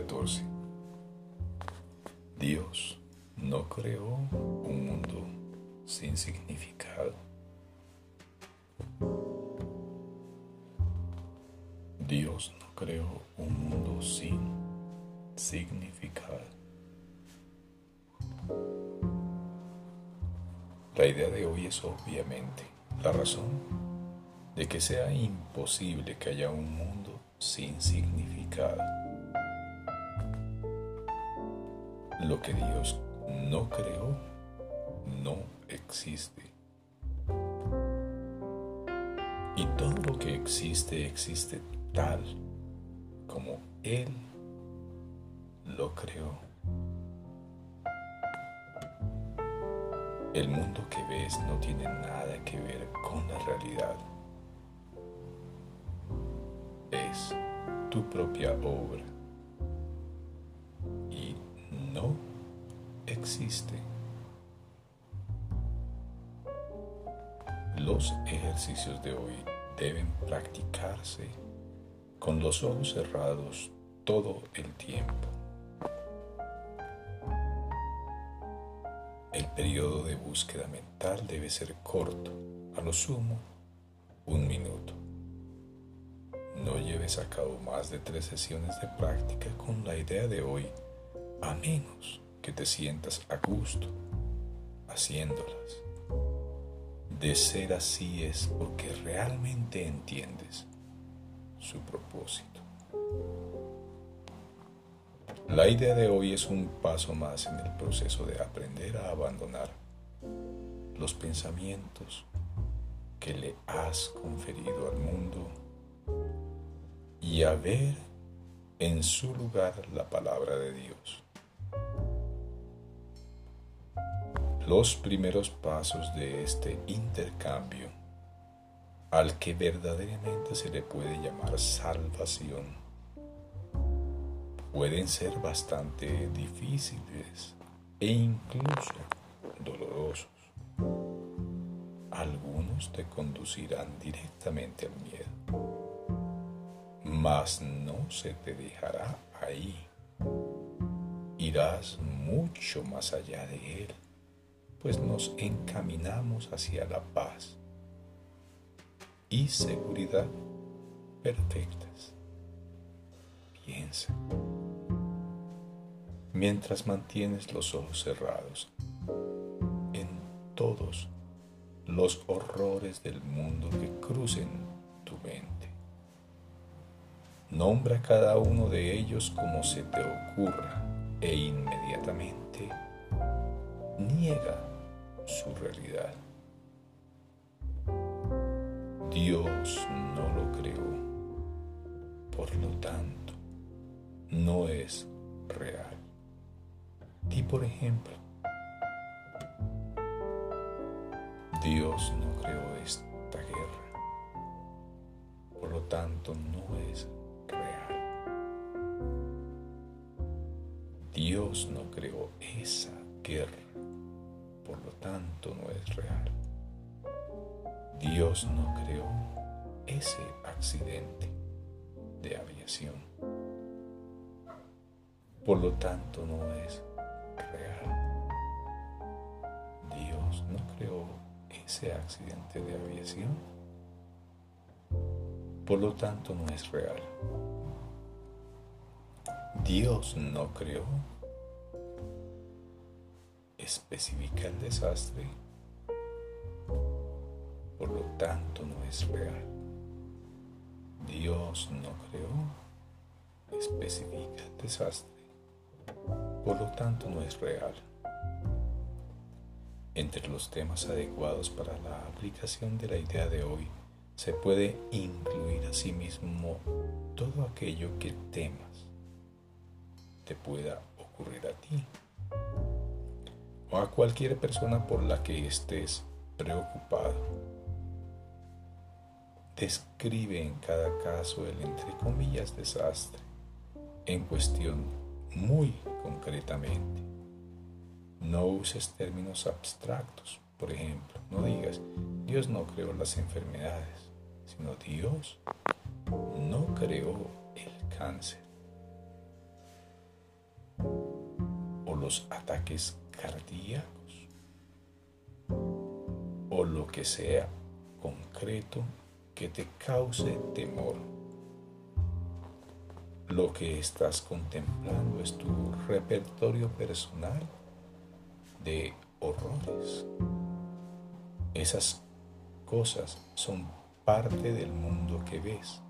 14. Dios no creó un mundo sin significado. Dios no creó un mundo sin significado. La idea de hoy es obviamente la razón de que sea imposible que haya un mundo sin significado. Lo que Dios no creó no existe. Y todo lo que existe existe tal como Él lo creó. El mundo que ves no tiene nada que ver con la realidad. Es tu propia obra Los ejercicios de hoy deben practicarse con los ojos cerrados todo el tiempo. El periodo de búsqueda mental debe ser corto, a lo sumo un minuto. No lleves a cabo más de tres sesiones de práctica con la idea de hoy, a menos que te sientas a gusto haciéndolas. De ser así es porque realmente entiendes su propósito. La idea de hoy es un paso más en el proceso de aprender a abandonar los pensamientos que le has conferido al mundo y a ver en su lugar la palabra de Dios. Los primeros pasos de este intercambio al que verdaderamente se le puede llamar salvación pueden ser bastante difíciles e incluso dolorosos. Algunos te conducirán directamente al miedo, mas no se te dejará ahí. Irás mucho más allá de él, pues nos encaminamos hacia la paz y seguridad perfectas. Piensa. Mientras mantienes los ojos cerrados en todos los horrores del mundo que crucen tu mente. Nombra cada uno de ellos como se te ocurra e inmediatamente niega su realidad. Dios no lo creó. Por lo tanto, no es real. Di por ejemplo, Dios no creó esta guerra. Por lo tanto, no es real. Dios no creó esa guerra. Por lo tanto, no es real. Dios no creó ese accidente de aviación. Por lo tanto, no es real. Dios no creó ese accidente de aviación. Por lo tanto, no es real. Dios no creó especifica el desastre por lo tanto no es real. Dios no creó, especifica el desastre, por lo tanto no es real. Entre los temas adecuados para la aplicación de la idea de hoy se puede incluir asimismo todo aquello que temas te pueda ocurrir a ti o a cualquier persona por la que estés preocupado describe en cada caso el entre comillas desastre en cuestión muy concretamente. No uses términos abstractos, por ejemplo, no digas Dios no creó las enfermedades, sino Dios no creó el cáncer. los ataques cardíacos o lo que sea concreto que te cause temor. Lo que estás contemplando es tu repertorio personal de horrores. Esas cosas son parte del mundo que ves.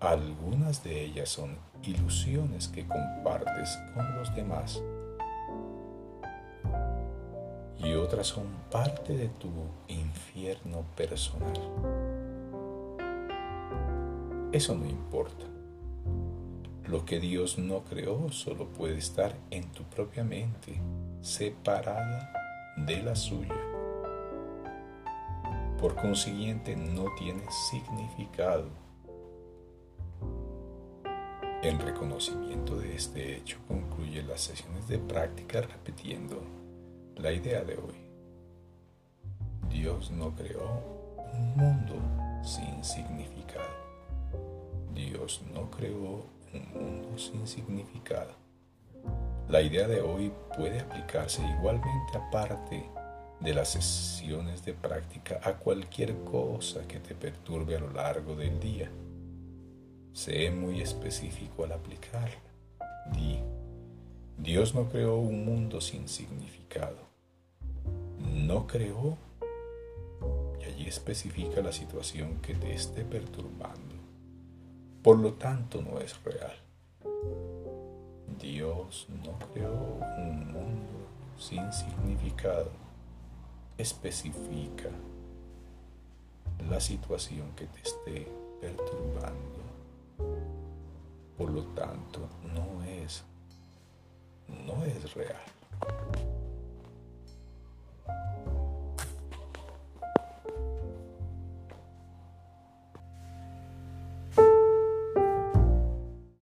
Algunas de ellas son ilusiones que compartes con los demás y otras son parte de tu infierno personal. Eso no importa. Lo que Dios no creó solo puede estar en tu propia mente, separada de la suya. Por consiguiente, no tiene significado. En reconocimiento de este hecho concluye las sesiones de práctica repitiendo la idea de hoy. Dios no creó un mundo sin significado. Dios no creó un mundo sin significado. La idea de hoy puede aplicarse igualmente aparte de las sesiones de práctica a cualquier cosa que te perturbe a lo largo del día. Sé muy específico al aplicarla. Di, Dios no creó un mundo sin significado. No creó y allí especifica la situación que te esté perturbando por lo tanto no es real. Dios no creó un mundo sin significado. Especifica la situación que te esté perturbando. Por lo tanto, no es, no es real.